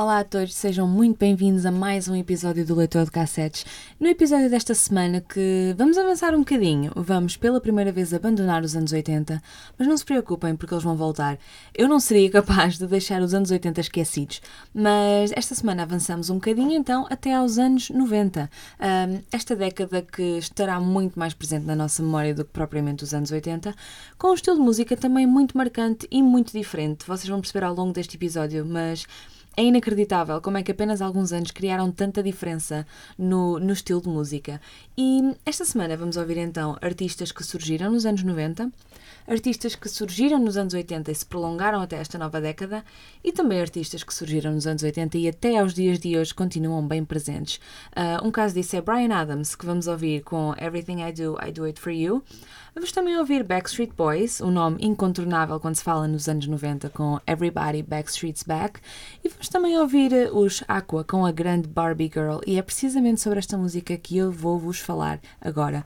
Olá a todos, sejam muito bem-vindos a mais um episódio do Leitor de Cassetes. No episódio desta semana que vamos avançar um bocadinho, vamos pela primeira vez abandonar os anos 80, mas não se preocupem porque eles vão voltar. Eu não seria capaz de deixar os anos 80 esquecidos, mas esta semana avançamos um bocadinho então até aos anos 90. Ahm, esta década que estará muito mais presente na nossa memória do que propriamente os anos 80, com um estilo de música também muito marcante e muito diferente. Vocês vão perceber ao longo deste episódio, mas é inacreditável como é que apenas alguns anos criaram tanta diferença no, no estilo de música. E esta semana vamos ouvir então artistas que surgiram nos anos 90, artistas que surgiram nos anos 80 e se prolongaram até esta nova década, e também artistas que surgiram nos anos 80 e até aos dias de hoje continuam bem presentes. Ah, um caso disso é Brian Adams, que vamos ouvir com Everything I Do, I Do It For You. Vamos também ouvir Backstreet Boys, um nome incontornável quando se fala nos anos 90 com Everybody Backstreet's Back. E vamos também ouvir eh, os Aqua com a grande Barbie Girl. E é precisamente sobre esta música que eu vou vos falar agora.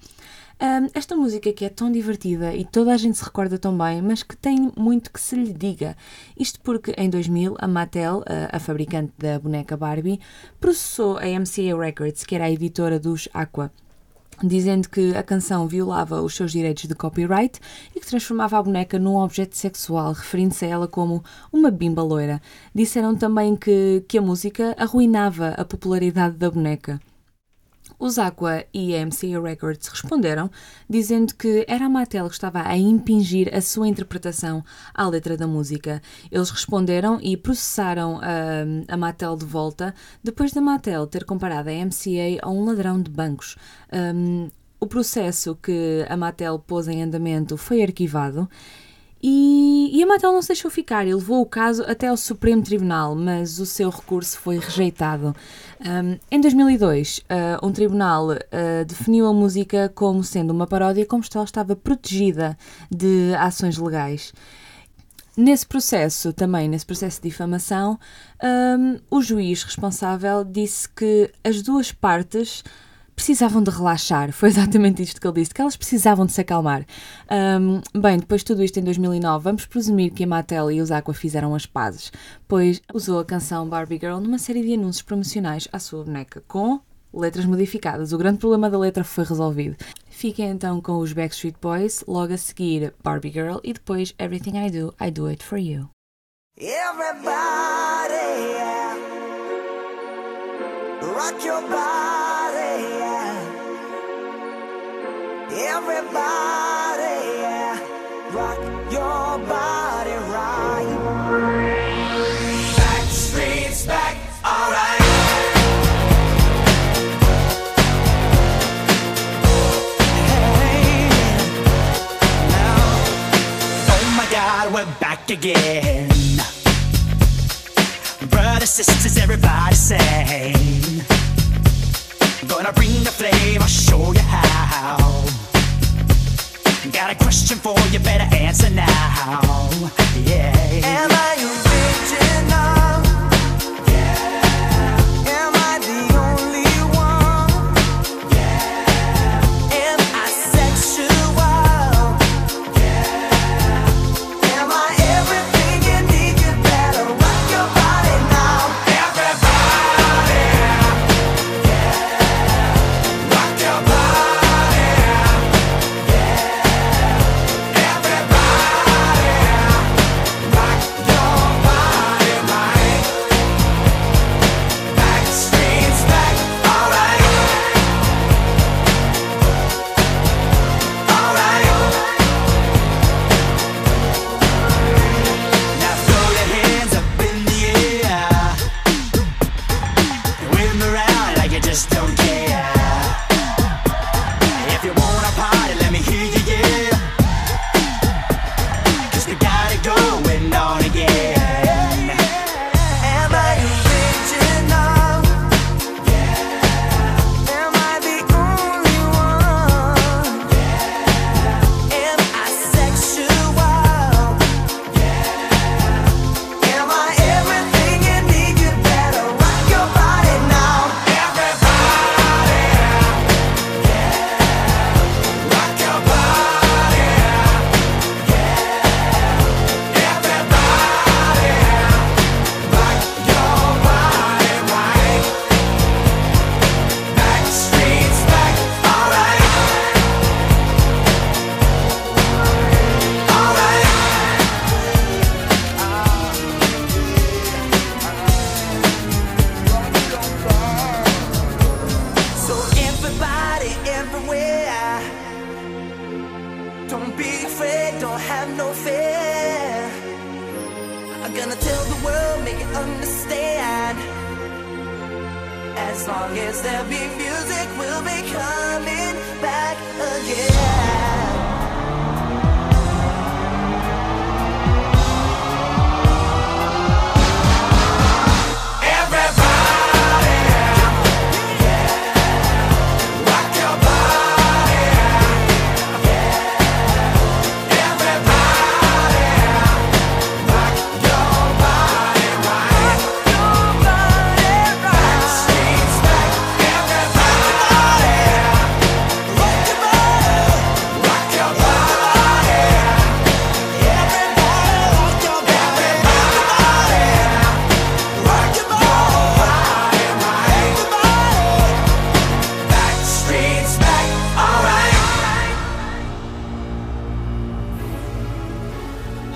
Ahm, esta música que é tão divertida e toda a gente se recorda tão bem, mas que tem muito que se lhe diga. Isto porque em 2000 a Mattel, a, a fabricante da boneca Barbie, processou a MCA Records, que era a editora dos Aqua dizendo que a canção violava os seus direitos de copyright e que transformava a boneca num objeto sexual, referindo-se a ela como uma bimba loira. Disseram também que, que a música arruinava a popularidade da boneca. Os Aqua e a MCA Records responderam, dizendo que era a Mattel que estava a impingir a sua interpretação à letra da música. Eles responderam e processaram ah, a Mattel de volta, depois da Mattel ter comparado a MCA a um ladrão de bancos. Um, o processo que a Mattel pôs em andamento foi arquivado e, e a Mattel não se deixou ficar e levou o caso até ao Supremo Tribunal, mas o seu recurso foi rejeitado. Um, em 2002, uh, um tribunal uh, definiu a música como sendo uma paródia, como se ela estava protegida de ações legais. Nesse processo, também nesse processo de difamação, um, o juiz responsável disse que as duas partes precisavam de relaxar. Foi exatamente isto que ele disse, que elas precisavam de se acalmar. Um, bem, depois de tudo isto em 2009, vamos presumir que a Mattel e os Aqua fizeram as pazes, pois usou a canção Barbie Girl numa série de anúncios promocionais à sua boneca, com letras modificadas. O grande problema da letra foi resolvido. Fiquem então com os Backstreet Boys, logo a seguir Barbie Girl e depois Everything I Do, I Do It For You. Everybody, yeah. rock your body, Everybody, rock your body right. Backstreet's back, alright. Hey, now, oh my God, we're back again. Brothers, sisters, everybody sing. Gonna bring the flame, Got a question for you, better answer now. Yeah.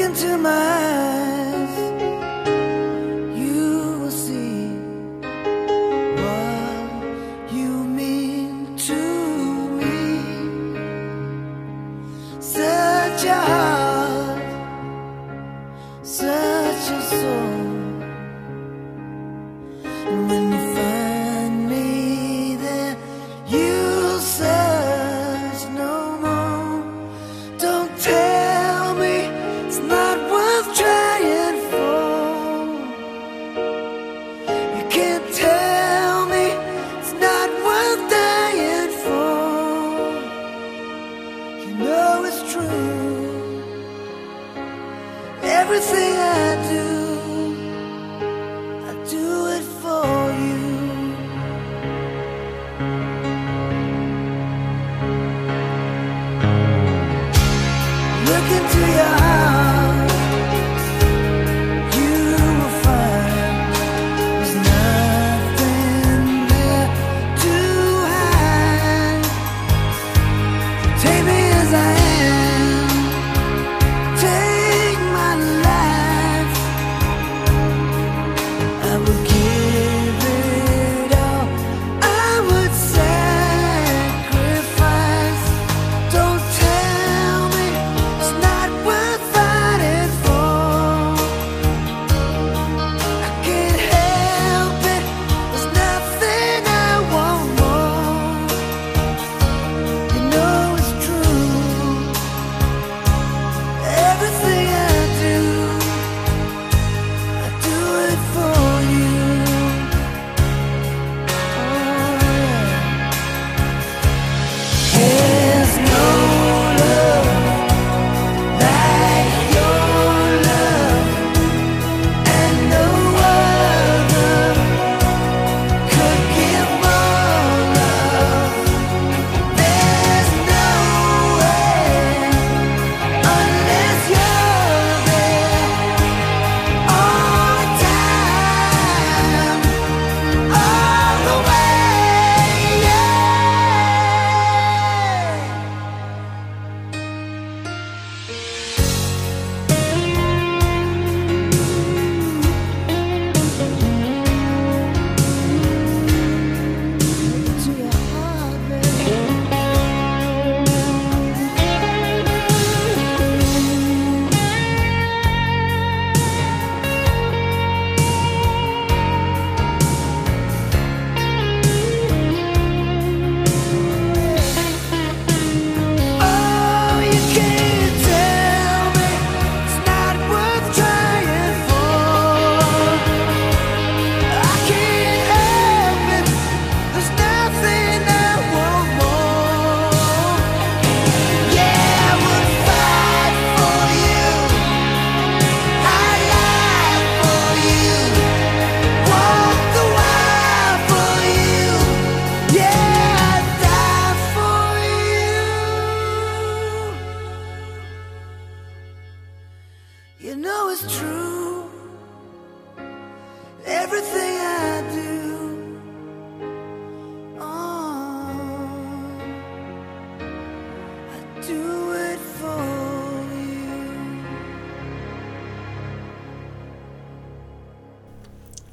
into my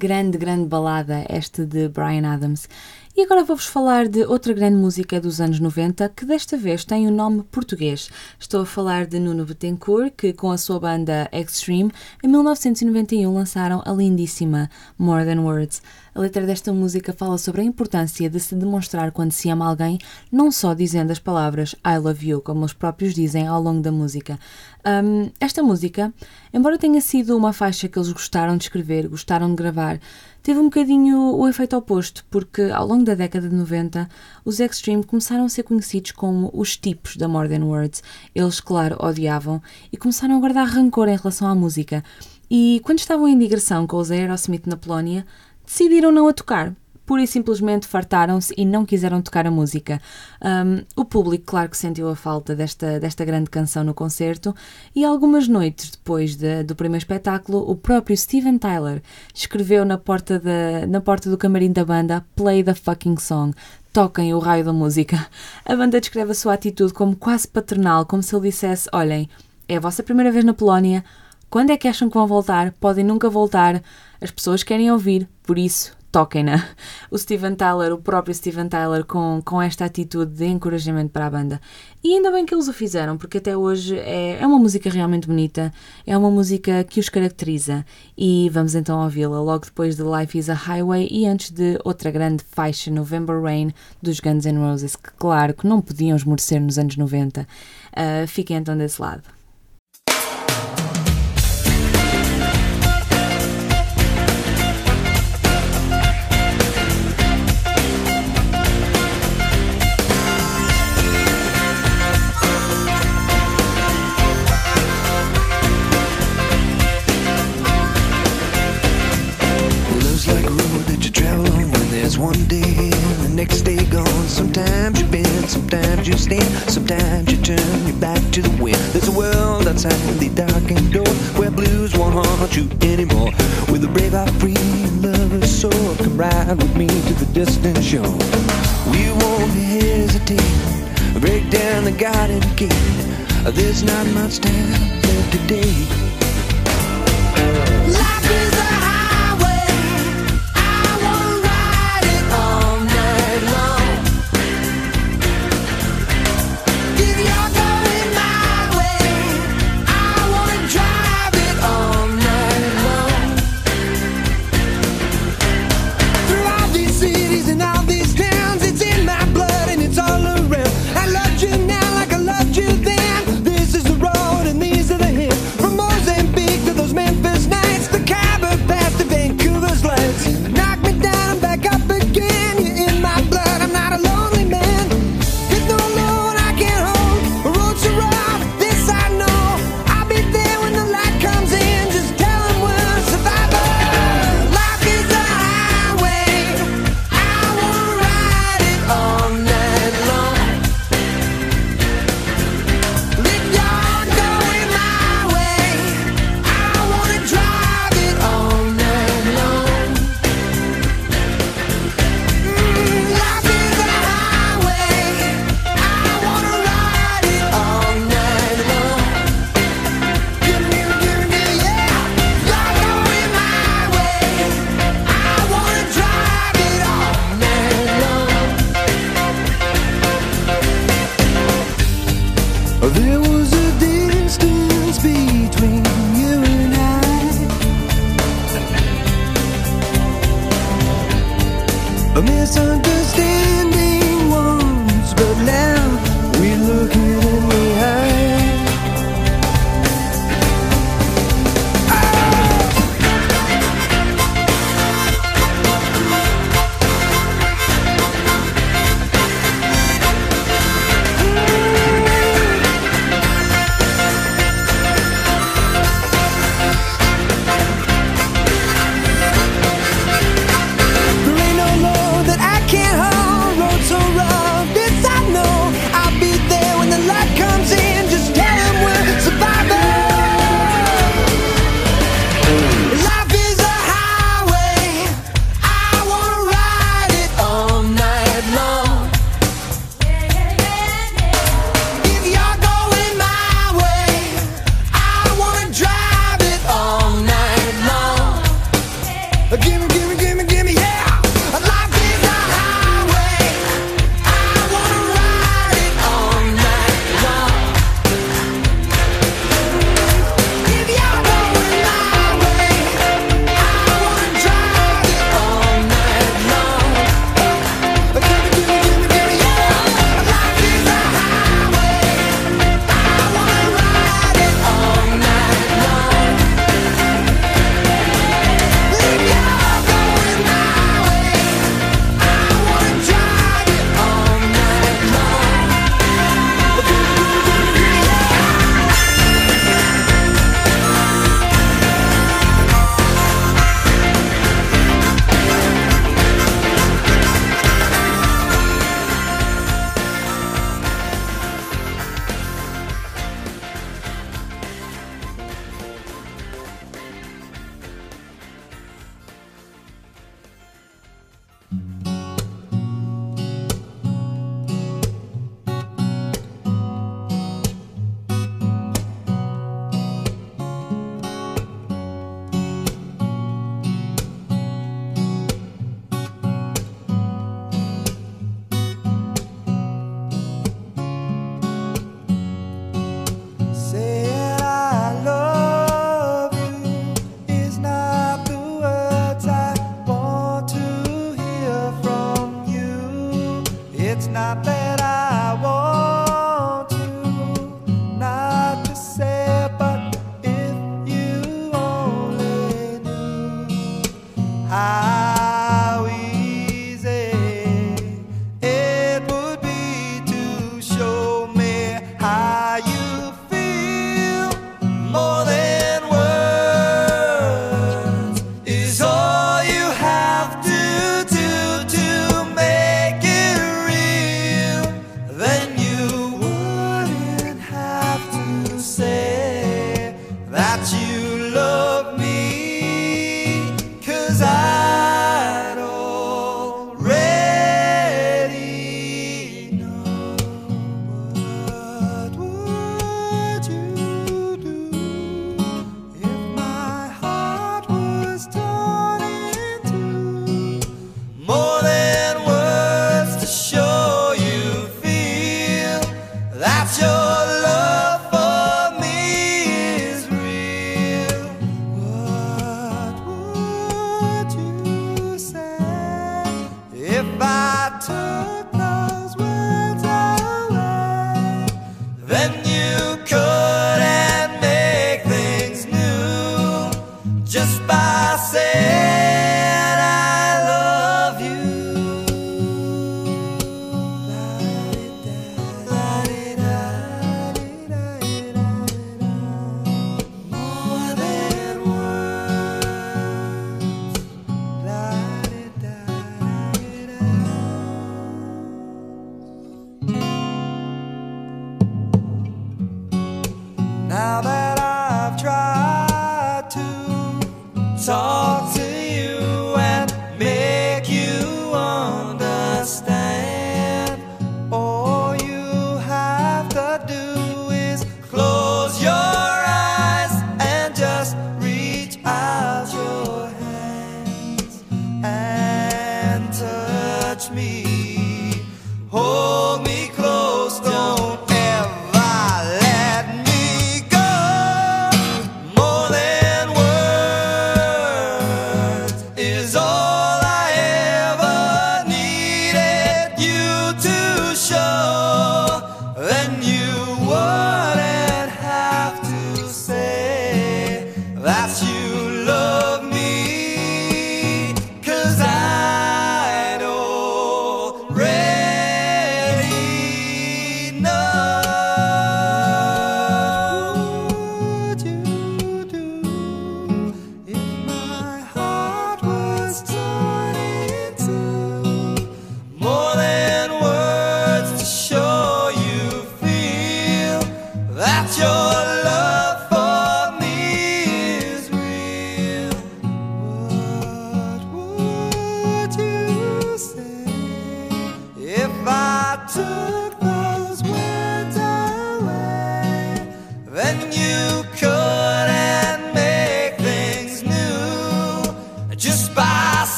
Grande, grande balada esta de Brian Adams. E agora vou-vos falar de outra grande música dos anos 90 que desta vez tem o um nome português. Estou a falar de Nuno Betancourt, que com a sua banda Extreme, em 1991 lançaram a lindíssima More Than Words. A letra desta música fala sobre a importância de se demonstrar quando se ama alguém, não só dizendo as palavras I love you, como eles próprios dizem ao longo da música. Um, esta música, embora tenha sido uma faixa que eles gostaram de escrever, gostaram de gravar, teve um bocadinho o efeito oposto, porque ao longo da década de 90 os Extreme começaram a ser conhecidos como os tipos da More Than Words. Eles, claro, odiavam e começaram a guardar rancor em relação à música. E quando estavam em digressão com os Aerosmith na Polónia, decidiram não a tocar. Pura e simplesmente fartaram-se e não quiseram tocar a música. Um, o público, claro que sentiu a falta desta, desta grande canção no concerto, e algumas noites depois de- do primeiro espetáculo, o próprio Steven Tyler escreveu na porta, da, na porta do camarim da banda Play the fucking song. Toquem o raio da música. A banda descreve a sua atitude como quase paternal, como se ele dissesse: Olhem, é a vossa primeira vez na Polónia, quando é que acham que vão voltar? Podem nunca voltar. As pessoas querem ouvir, por isso, toquem-na. O Steven Tyler, o próprio Steven Tyler, com, com esta atitude de encorajamento para a banda. E ainda bem que eles o fizeram, porque até hoje é, é uma música realmente bonita, é uma música que os caracteriza. E vamos então ouvi-la logo depois de Life is a Highway e antes de outra grande faixa, November Rain, dos Guns N' Roses, que claro que não podiam esmorecer nos anos 90. Ah, fiquem então desse lado. you anymore. With a brave heart, free and lover's soul, come ride with me to the distant shore. We won't hesitate, break down the garden gate. There's not much time left today.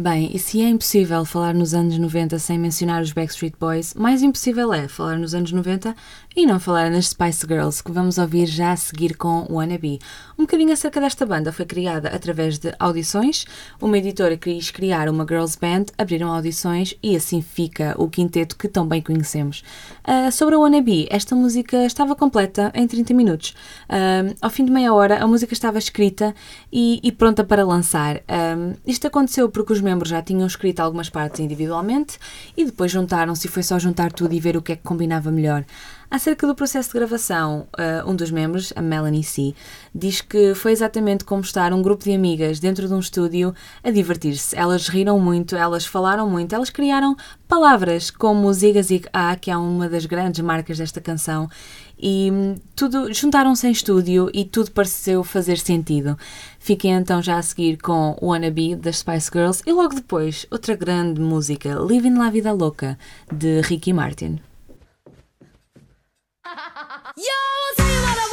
Bem, e se é impossível falar nos anos 90 sem mencionar os Backstreet Boys, mais impossível é falar nos anos 90 e não falar nas Spice Girls, que vamos ouvir já a seguir com Wannabe. Um bocadinho acerca desta banda, foi criada através de audições. uma editora quis criar uma girls band, abriram audições e assim fica o quinteto que tão bem conhecemos. Ah, sobre a Wannabe, esta música estava completa em 30 minutos. Ah, ao fim de meia hora, a música estava escrita e, e pronta para lançar. Ah, isto aconteceu porque os membros já tinham escrito algumas partes individualmente e depois juntaram-se e foi só juntar tudo e ver o que é que combinava melhor. Acerca do processo de gravação, eh, um dos membros, a Melanie C., diz que foi exatamente como estar um grupo de amigas dentro de um estúdio a divertir-se. Elas riram muito, elas falaram muito, elas criaram palavras como Ziga Zig A, que é uma das grandes marcas desta canção, e hum, tudo juntaram-se em estúdio e tudo pareceu fazer sentido. Fiquem então já a seguir com Wannabe das Spice Girls e logo depois outra grande música, Living La Vida Louca, de Ricky Martin. よーさよなら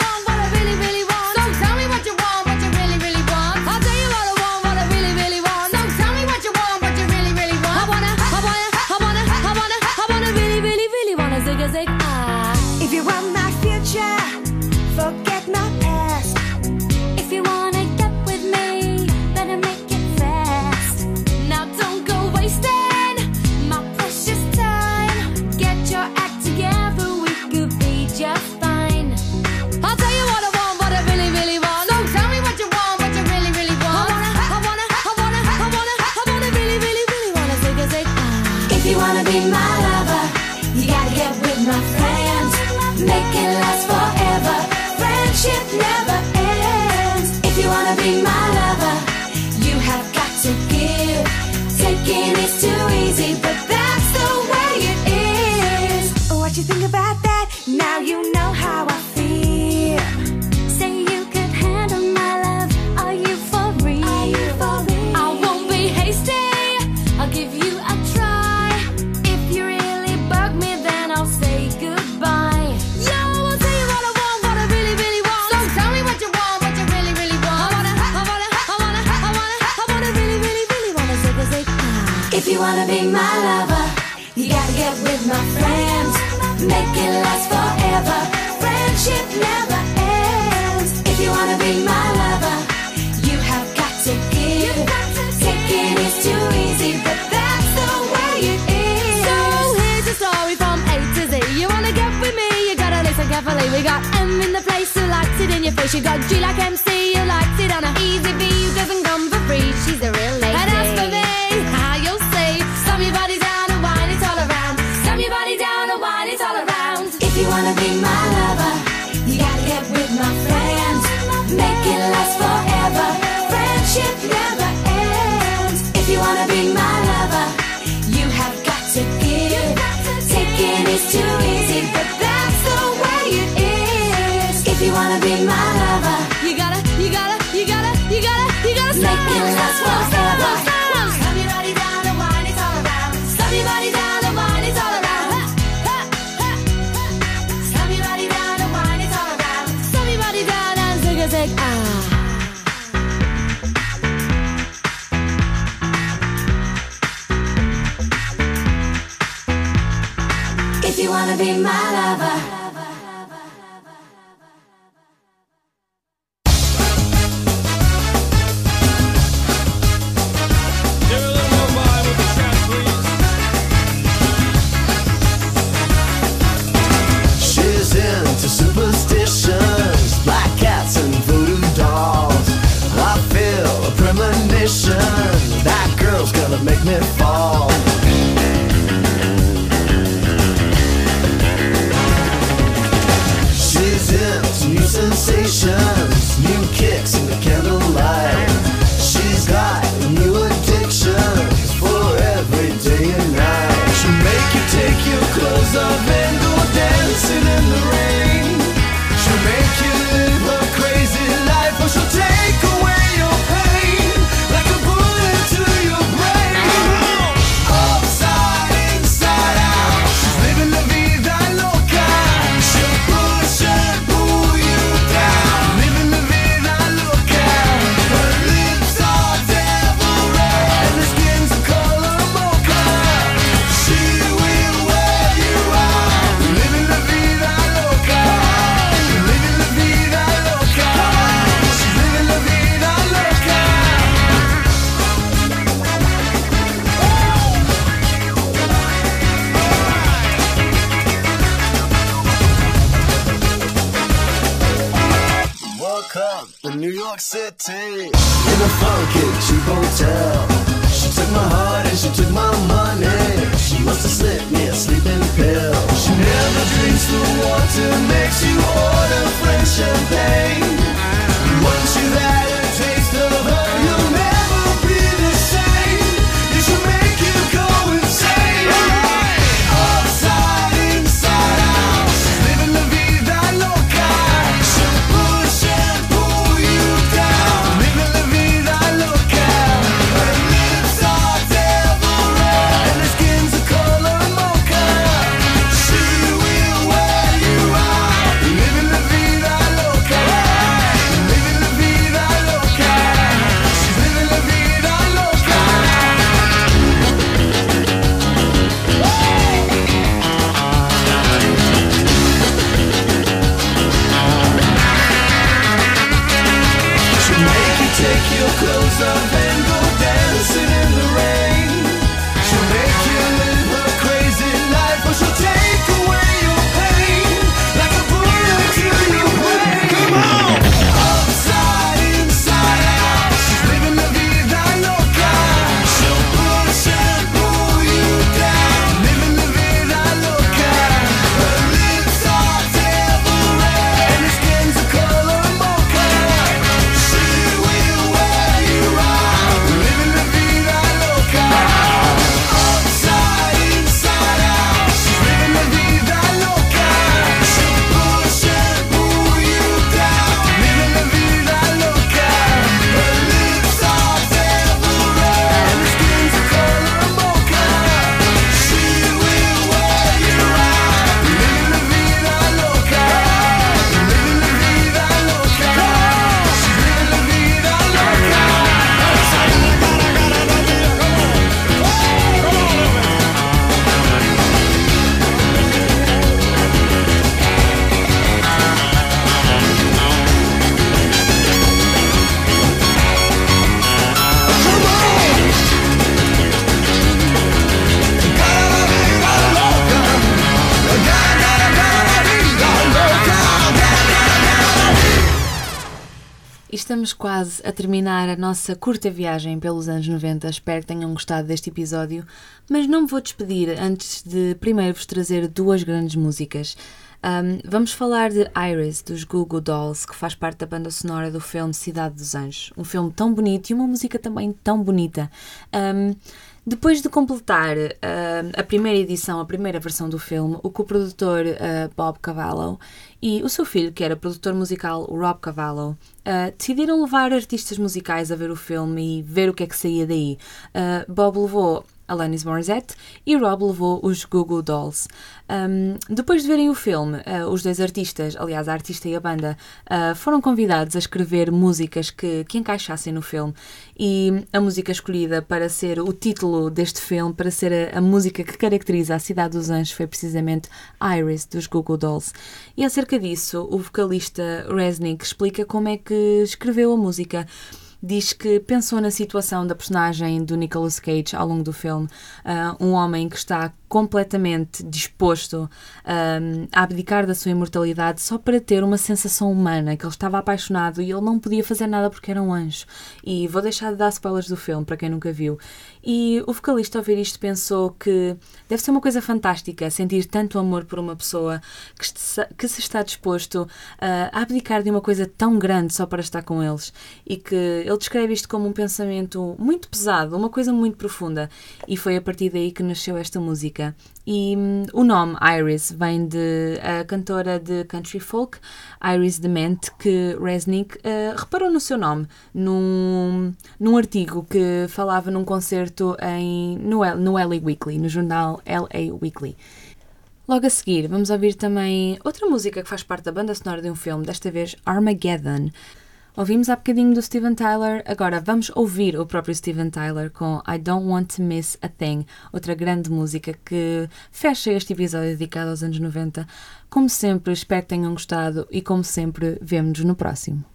Definitely, We got M in the place who likes it in your face. You got G like MC who likes it on a easy V who doesn't come for free. She's a real wanna be my lover? Quase a terminar a nossa curta viagem pelos anos 90. Espero que tenham gostado deste episódio, mas não me vou despedir antes de primeiro vos trazer duas grandes músicas. Ahm, vamos falar de Iris, dos Goo Goo Dolls, que faz parte da banda sonora do filme Cidade dos Anjos. Um filme tão bonito e uma música também tão bonita. Ahm, depois de completar ahm, a primeira edição, a primeira versão do filme, o coprodutor ah, Bob Cavallo e o seu filho, que era produtor musical, Rob Cavallo, ah, decidiram levar artistas musicais a ver o filme e ver o que é que saía daí. Bob levou Alanis Morissette e Rob levou os Goo Goo Dolls. Um, depois de verem o filme, uh, os dois artistas, aliás, a artista e a banda, uh, foram convidados a escrever músicas que, que encaixassem no filme. E a música escolhida para ser o título deste filme, para ser a, a música que caracteriza a Cidade dos Anjos, foi precisamente Iris, dos Goo Goo Dolls. E acerca disso, o vocalista Resnick explica como é que escreveu a música diz que pensou na situação da personagem do Nicolas Cage ao longo do filme, ah, um homem que está completamente disposto ahm, a abdicar da sua imortalidade só para ter uma sensação humana, que ele estava apaixonado e ele não podia fazer nada porque era um anjo. E vou deixar de dar spoilers do filme para quem nunca viu. E o vocalista, ao ver isto, pensou que deve ser uma coisa fantástica sentir tanto amor por uma pessoa que, se- que se está disposto ah, a abdicar de uma coisa tão grande só para estar com eles. E que ele descreve isto como um pensamento muito pesado, uma coisa muito profunda. E foi a partir daí que nasceu esta música. E hum, o nome Iris vem de a cantora de country folk, Iris Dement, que Resnick ah, reparou no seu nome num, num artigo que falava num concerto em, no, no LA Weekly, no jornal LA Weekly. Logo a seguir, vamos ouvir também outra música que faz parte da banda sonora de um filme, desta vez Armageddon. Ouvimos há bocadinho do Steven Tyler, agora vamos ouvir o próprio Steven Tyler com I Don't Want to Miss a Thing, outra grande música que fecha este episódio dedicado aos anos 90. Como sempre, espero que tenham gostado e, como sempre, vemo-nos no próximo.